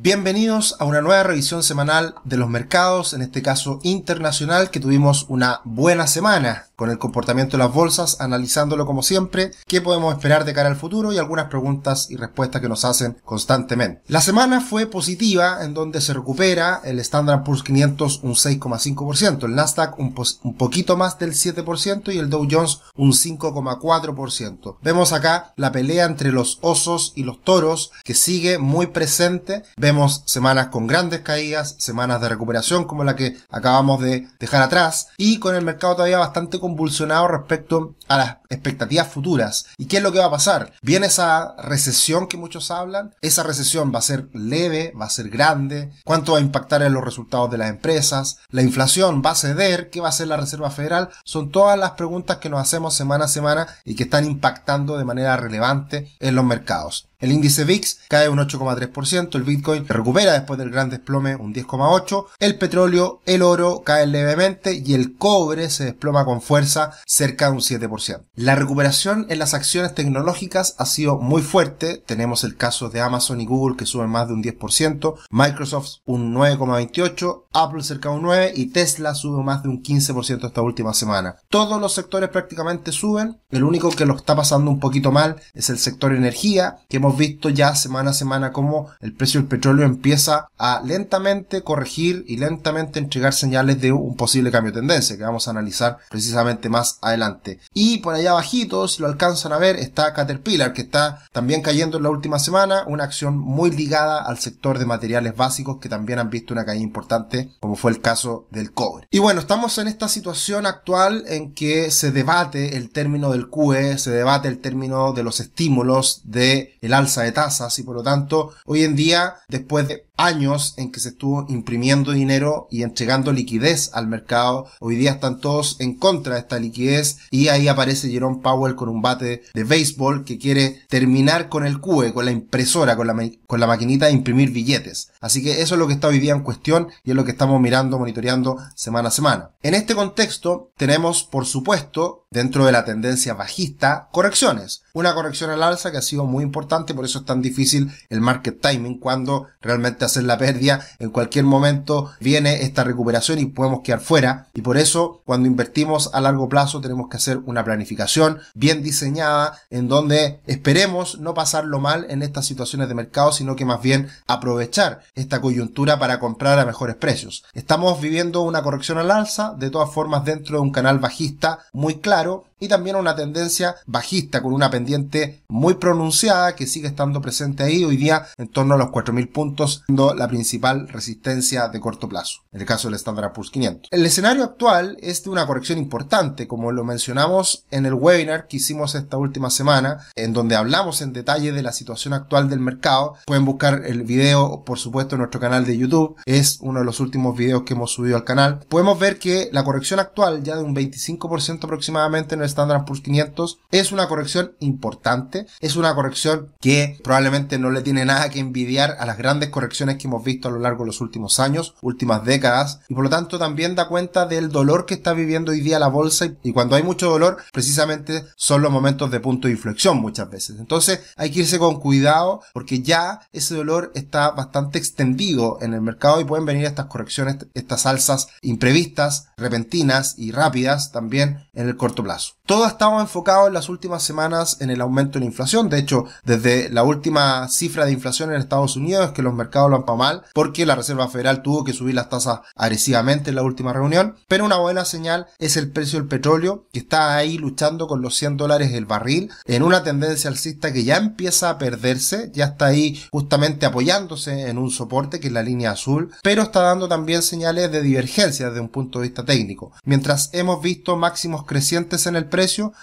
Bienvenidos a una nueva revisión semanal de los mercados, en este caso internacional, que tuvimos una buena semana con el comportamiento de las bolsas, analizándolo como siempre, qué podemos esperar de cara al futuro y algunas preguntas y respuestas que nos hacen constantemente. La semana fue positiva en donde se recupera el Standard Poor's 500 un 6,5%, el Nasdaq un, un poquito más del 7% y el Dow Jones un 5,4%. Vemos acá la pelea entre los osos y los toros que sigue muy presente. Vemos semanas con grandes caídas, semanas de recuperación como la que acabamos de dejar atrás y con el mercado todavía bastante convulsionado respecto a las expectativas futuras. ¿Y qué es lo que va a pasar? Viene esa recesión que muchos hablan. Esa recesión va a ser leve, va a ser grande. ¿Cuánto va a impactar en los resultados de las empresas? ¿La inflación va a ceder? ¿Qué va a hacer la Reserva Federal? Son todas las preguntas que nos hacemos semana a semana y que están impactando de manera relevante en los mercados. El índice VIX cae un 8,3%, el Bitcoin recupera después del gran desplome un 10,8%, el petróleo, el oro caen levemente y el cobre se desploma con fuerza cerca de un 7%. La recuperación en las acciones tecnológicas ha sido muy fuerte, tenemos el caso de Amazon y Google que suben más de un 10%, Microsoft un 9,28%, Apple cerca de un 9% y Tesla sube más de un 15% esta última semana. Todos los sectores prácticamente suben, el único que lo está pasando un poquito mal es el sector energía, que hemos visto ya semana a semana cómo el precio del petróleo empieza a lentamente corregir y lentamente entregar señales de un posible cambio de tendencia que vamos a analizar precisamente más adelante. Y por allá abajito, si lo alcanzan a ver, está Caterpillar que está también cayendo en la última semana, una acción muy ligada al sector de materiales básicos que también han visto una caída importante como fue el caso del cobre. Y bueno, estamos en esta situación actual en que se debate el término del QE, se debate el término de los estímulos de el alza de tasas y por lo tanto hoy en día después de años en que se estuvo imprimiendo dinero y entregando liquidez al mercado. Hoy día están todos en contra de esta liquidez y ahí aparece Jerome Powell con un bate de béisbol que quiere terminar con el QE, con la impresora, con la, con la maquinita de imprimir billetes. Así que eso es lo que está hoy día en cuestión y es lo que estamos mirando, monitoreando semana a semana. En este contexto tenemos, por supuesto, dentro de la tendencia bajista, correcciones. Una corrección al alza que ha sido muy importante, por eso es tan difícil el market timing cuando realmente hacer la pérdida, en cualquier momento viene esta recuperación y podemos quedar fuera. Y por eso, cuando invertimos a largo plazo, tenemos que hacer una planificación bien diseñada en donde esperemos no pasarlo mal en estas situaciones de mercado, sino que más bien aprovechar esta coyuntura para comprar a mejores precios. Estamos viviendo una corrección al alza, de todas formas dentro de un canal bajista muy claro, claro y también una tendencia bajista con una pendiente muy pronunciada que sigue estando presente ahí hoy día en torno a los 4.000 puntos, siendo la principal resistencia de corto plazo, en el caso del Standard Poor's 500. El escenario actual es de una corrección importante, como lo mencionamos en el webinar que hicimos esta última semana, en donde hablamos en detalle de la situación actual del mercado. Pueden buscar el video, por supuesto, en nuestro canal de YouTube, es uno de los últimos videos que hemos subido al canal. Podemos ver que la corrección actual, ya de un 25% aproximadamente en el Standard Poor's 500 es una corrección importante, es una corrección que probablemente no le tiene nada que envidiar a las grandes correcciones que hemos visto a lo largo de los últimos años, últimas décadas, y por lo tanto también da cuenta del dolor que está viviendo hoy día la bolsa y cuando hay mucho dolor, precisamente son los momentos de punto de inflexión muchas veces. Entonces hay que irse con cuidado porque ya ese dolor está bastante extendido en el mercado y pueden venir estas correcciones, estas alzas imprevistas, repentinas y rápidas también en el corto plazo. Todo ha estado enfocado en las últimas semanas en el aumento de la inflación. De hecho, desde la última cifra de inflación en Estados Unidos es que los mercados lo han pagado mal porque la Reserva Federal tuvo que subir las tasas agresivamente en la última reunión. Pero una buena señal es el precio del petróleo que está ahí luchando con los 100 dólares el barril en una tendencia alcista que ya empieza a perderse. Ya está ahí justamente apoyándose en un soporte que es la línea azul. Pero está dando también señales de divergencia desde un punto de vista técnico. Mientras hemos visto máximos crecientes en el precio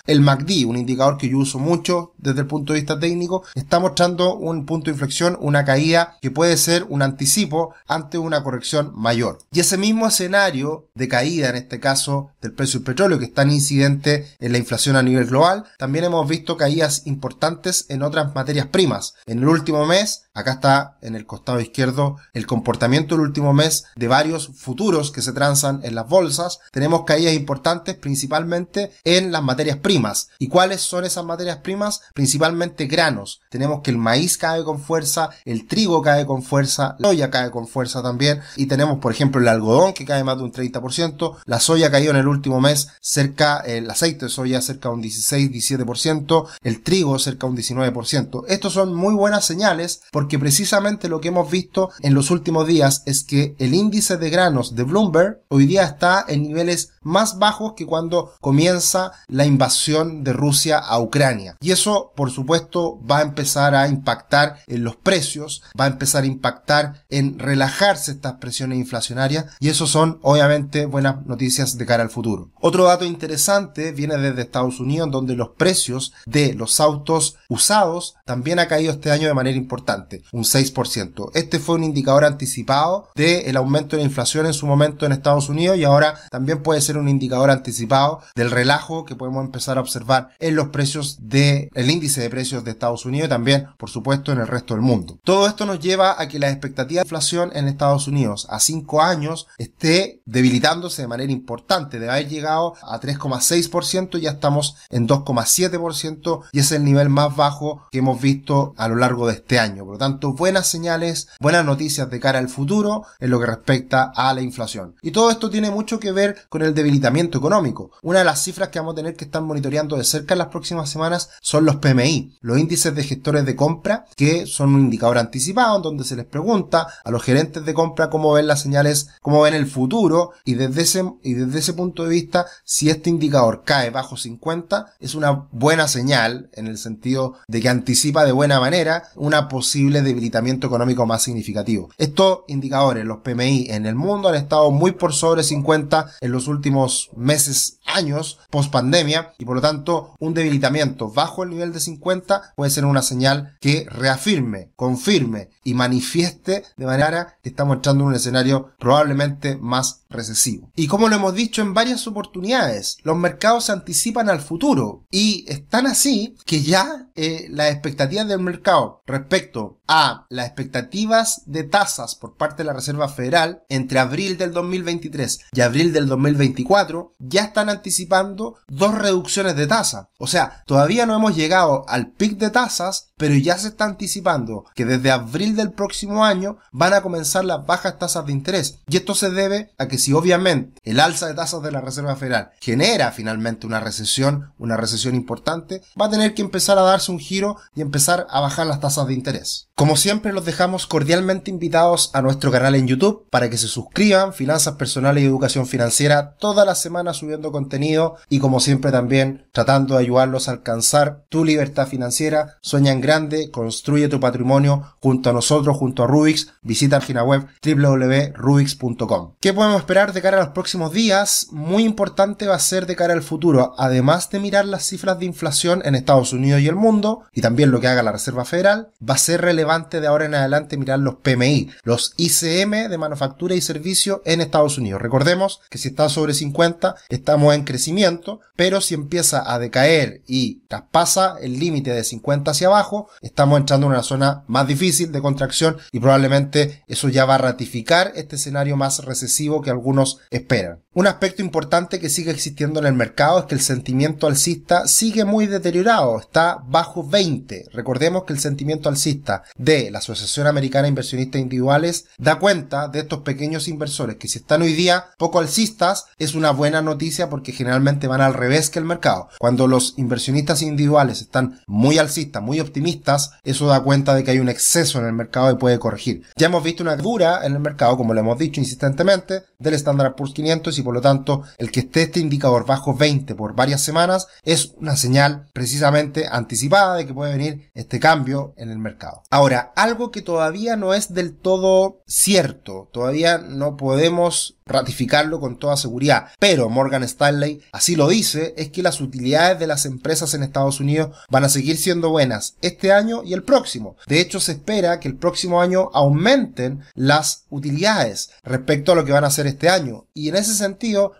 El MACD, un indicador que yo uso mucho desde el punto de vista técnico, está mostrando un punto de inflexión, una caída que puede ser un anticipo ante una corrección mayor. Y ese mismo escenario de caída, en este caso del precio del petróleo, que es tan incidente en la inflación a nivel global, también hemos visto caídas importantes en otras materias primas. En el último mes, Acá está en el costado izquierdo el comportamiento del último mes de varios futuros que se transan en las bolsas. Tenemos caídas importantes principalmente en las materias primas. ¿Y cuáles son esas materias primas? Principalmente granos. Tenemos que el maíz cae con fuerza, el trigo cae con fuerza, la soya cae con fuerza también y tenemos por ejemplo el algodón que cae más de un 30%, la soya cayó en el último mes cerca, el aceite de soya cerca de un 16-17%, el trigo cerca de un 19%. Estos son muy buenas señales precisamente lo que hemos visto en los últimos días es que el índice de granos de Bloomberg hoy día está en niveles más bajos que cuando comienza la invasión de Rusia a Ucrania. Y eso, por supuesto, va a empezar a impactar en los precios, va a empezar a impactar en relajarse estas presiones inflacionarias y eso son, obviamente, buenas noticias de cara al futuro. Otro dato interesante viene desde Estados Unidos, donde los precios de los autos usados también ha caído este año de manera importante, un 6%. Este fue un indicador anticipado del aumento de la inflación en su momento en Estados Unidos y ahora también puede ser un indicador anticipado del relajo que podemos empezar a observar en los precios del el índice de precios de Estados Unidos y también, por supuesto, en el resto del mundo. Todo esto nos lleva a que la expectativa de inflación en Estados Unidos a 5 años esté debilitándose de manera importante. De haber llegado a 3,6%, ya estamos en 2,7% y es el nivel más bajo que hemos visto a lo largo de este año. Por lo tanto, buenas señales, buenas noticias de cara al futuro en lo que respecta a la inflación. Y todo esto tiene mucho que ver con el debilitamiento económico. Una de las cifras que vamos a tener que estar monitoreando de cerca en las próximas semanas son los PMI, los índices de gestores de compra, que son un indicador anticipado en donde se les pregunta a los gerentes de compra cómo ven las señales, cómo ven el futuro y desde ese, y desde ese punto de vista, si este indicador cae bajo 50, es una buena señal en el sentido de que anticipa de buena manera una posible debilitamiento económico más significativo. Estos indicadores, los PMI en el mundo han estado muy por sobre 50 en los últimos meses, años, post pandemia, y por lo tanto un debilitamiento bajo el nivel de 50 puede ser una señal que reafirme, confirme y manifieste de manera que estamos entrando en un escenario probablemente más recesivo. Y como lo hemos dicho en varias oportunidades, los mercados se anticipan al futuro y están así que ya eh, las expectativas del mercado respecto a las expectativas de tasas por parte de la Reserva Federal entre abril del 2023 y abril del 2024 ya están anticipando dos reducciones de tasa. O sea, todavía no hemos llegado al pic de tasas, pero ya se está anticipando que desde abril del próximo año van a comenzar las bajas tasas de interés. Y esto se debe a que si obviamente el alza de tasas de la Reserva Federal genera finalmente una recesión, una recesión importante, va a tener que empezar a darse un giro y empezar a bajar las tasas de interés. Como siempre los dejamos cordialmente invitados a nuestro canal en YouTube para que se suscriban, Finanzas Personales y Educación Financiera, toda la semana subiendo contenido y como siempre también tratando de ayudarlos a alcanzar tu libertad financiera. Sueña en grande, construye tu patrimonio junto a nosotros, junto a Rubix. Visita la página web www.rubix.com. ¿Qué podemos esperar de cara a los próximos días? Muy importante va a ser de cara al futuro, además de mirar las cifras de inflación en Estados Unidos y el mundo, y también lo que haga la Reserva Federal, va a ser relevante de ahora en adelante mirar los PMI, los ICM de manufactura y servicio en Estados Unidos. Recordemos que si está sobre 50 estamos en crecimiento, pero si empieza a decaer y traspasa el límite de 50 hacia abajo, estamos entrando en una zona más difícil de contracción y probablemente eso ya va a ratificar este escenario más recesivo que algunos esperan. Un aspecto importante que sigue existiendo en el mercado es que el sentimiento alcista sigue muy deteriorado, está bajo 20. Recordemos que el sentimiento alcista de la Asociación Americana de Inversionistas Individuales da cuenta de estos pequeños inversores que si están hoy día poco alcistas es una buena noticia porque generalmente van al revés que el mercado. Cuando los inversionistas individuales están muy alcistas, muy optimistas, eso da cuenta de que hay un exceso en el mercado y puede corregir. Ya hemos visto una dura en el mercado, como lo hemos dicho insistentemente, del Standard Poor's 500 y por lo tanto el que esté este indicador bajo 20 por varias semanas es una señal precisamente anticipada de que puede venir este cambio en el mercado. Ahora, algo que todavía no es del todo cierto, todavía no podemos ratificarlo con toda seguridad, pero Morgan Stanley así lo dice, es que las utilidades de las empresas en Estados Unidos van a seguir siendo buenas este año y el próximo. De hecho, se espera que el próximo año aumenten las utilidades respecto a lo que van a hacer este año. Y en ese sentido,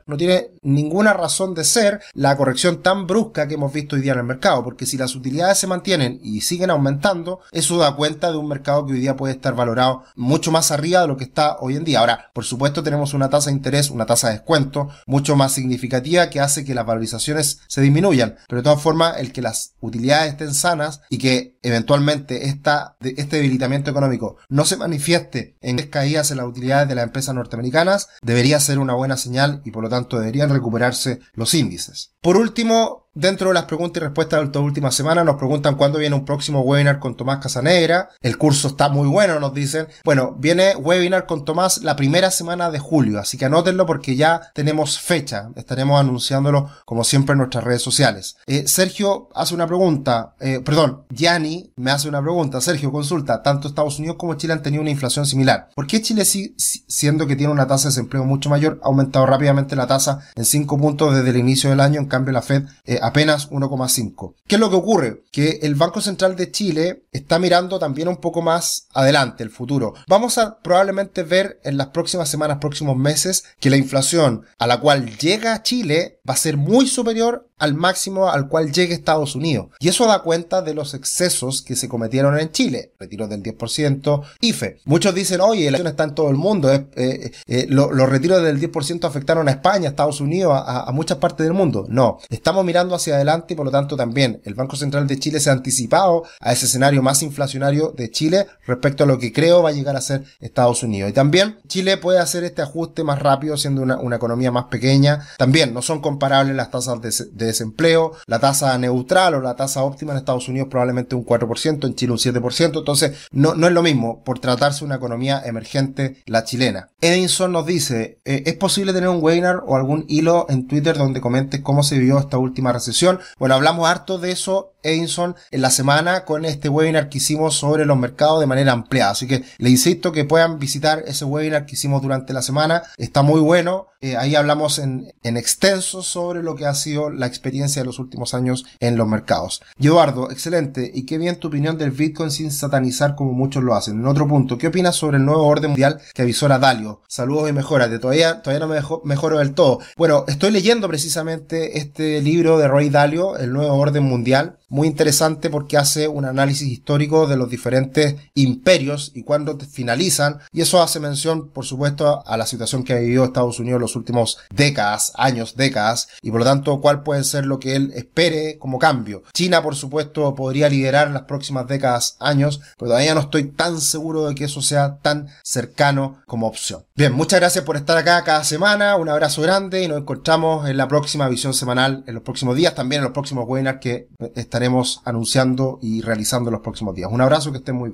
no tiene ninguna razón de ser la corrección tan brusca que hemos visto hoy día en el mercado, porque si las utilidades se mantienen y siguen aumentando, eso da cuenta de un mercado que hoy día puede estar valorado mucho más arriba de lo que está hoy en día. Ahora, por supuesto, tenemos una tasa de interés, una tasa de descuento mucho más significativa que hace que las valorizaciones se disminuyan, pero de todas formas, el que las utilidades estén sanas y que eventualmente esta, este debilitamiento económico no se manifieste en caídas en las utilidades de las empresas norteamericanas, debería ser una buena señal y por lo tanto deberían recuperarse los índices. Por último, Dentro de las preguntas y respuestas de esta última semana nos preguntan cuándo viene un próximo webinar con Tomás Casanegra. El curso está muy bueno, nos dicen. Bueno, viene webinar con Tomás la primera semana de julio, así que anótenlo porque ya tenemos fecha. Estaremos anunciándolo como siempre en nuestras redes sociales. Eh, Sergio hace una pregunta, eh, perdón, Yanni me hace una pregunta. Sergio, consulta, tanto Estados Unidos como Chile han tenido una inflación similar. ¿Por qué Chile, siendo que tiene una tasa de desempleo mucho mayor, ha aumentado rápidamente la tasa en 5 puntos desde el inicio del año? En cambio, la Fed eh, apenas 1,5. ¿Qué es lo que ocurre? Que el Banco Central de Chile está mirando también un poco más adelante, el futuro. Vamos a probablemente ver en las próximas semanas, próximos meses, que la inflación a la cual llega Chile va a ser muy superior al máximo al cual llegue Estados Unidos. Y eso da cuenta de los excesos que se cometieron en Chile. Retiros del 10%, IFE. Muchos dicen, oye, la inflación está en todo el mundo. Eh, eh, eh, los retiros del 10% afectaron a España, Estados Unidos, a, a, muchas partes del mundo. No, estamos mirando hacia adelante y por lo tanto también el Banco Central de Chile se ha anticipado a ese escenario más inflacionario de Chile respecto a lo que creo va a llegar a ser Estados Unidos. Y también Chile puede hacer este ajuste más rápido siendo una, una economía más pequeña. También no son comparables las tasas de, de desempleo, la tasa neutral o la tasa óptima en Estados Unidos probablemente un 4%, en Chile un 7%, entonces no, no es lo mismo por tratarse de una economía emergente la chilena. Edinson nos dice, eh, ¿es posible tener un webinar o algún hilo en Twitter donde comentes cómo se vivió esta última recesión? Bueno, hablamos harto de eso Edinson en la semana con este webinar que hicimos sobre los mercados de manera ampliada. Así que le insisto que puedan visitar ese webinar que hicimos durante la semana. Está muy bueno. Eh, ahí hablamos en, en extenso sobre lo que ha sido la experiencia de los últimos años en los mercados. Eduardo, excelente. Y qué bien tu opinión del Bitcoin sin satanizar como muchos lo hacen. En otro punto, ¿qué opinas sobre el nuevo orden mundial que avisó Dalio? Saludos y mejorate. Todavía, todavía no me mejoro del todo. Bueno, estoy leyendo precisamente este libro de Roy Dalio, El nuevo orden mundial muy interesante porque hace un análisis histórico de los diferentes imperios y cuándo finalizan. Y eso hace mención, por supuesto, a la situación que ha vivido Estados Unidos los últimos décadas, años, décadas, y por lo tanto, cuál puede ser lo que él espere como cambio. China, por supuesto, podría liderar las próximas décadas, años, pero todavía no estoy tan seguro de que eso sea tan cercano como opción. Bien, muchas gracias por estar acá cada semana, un abrazo grande y nos encontramos en la próxima visión semanal, en los próximos días, también en los próximos webinars que anunciando y realizando los próximos días. Un abrazo, que estén muy bien.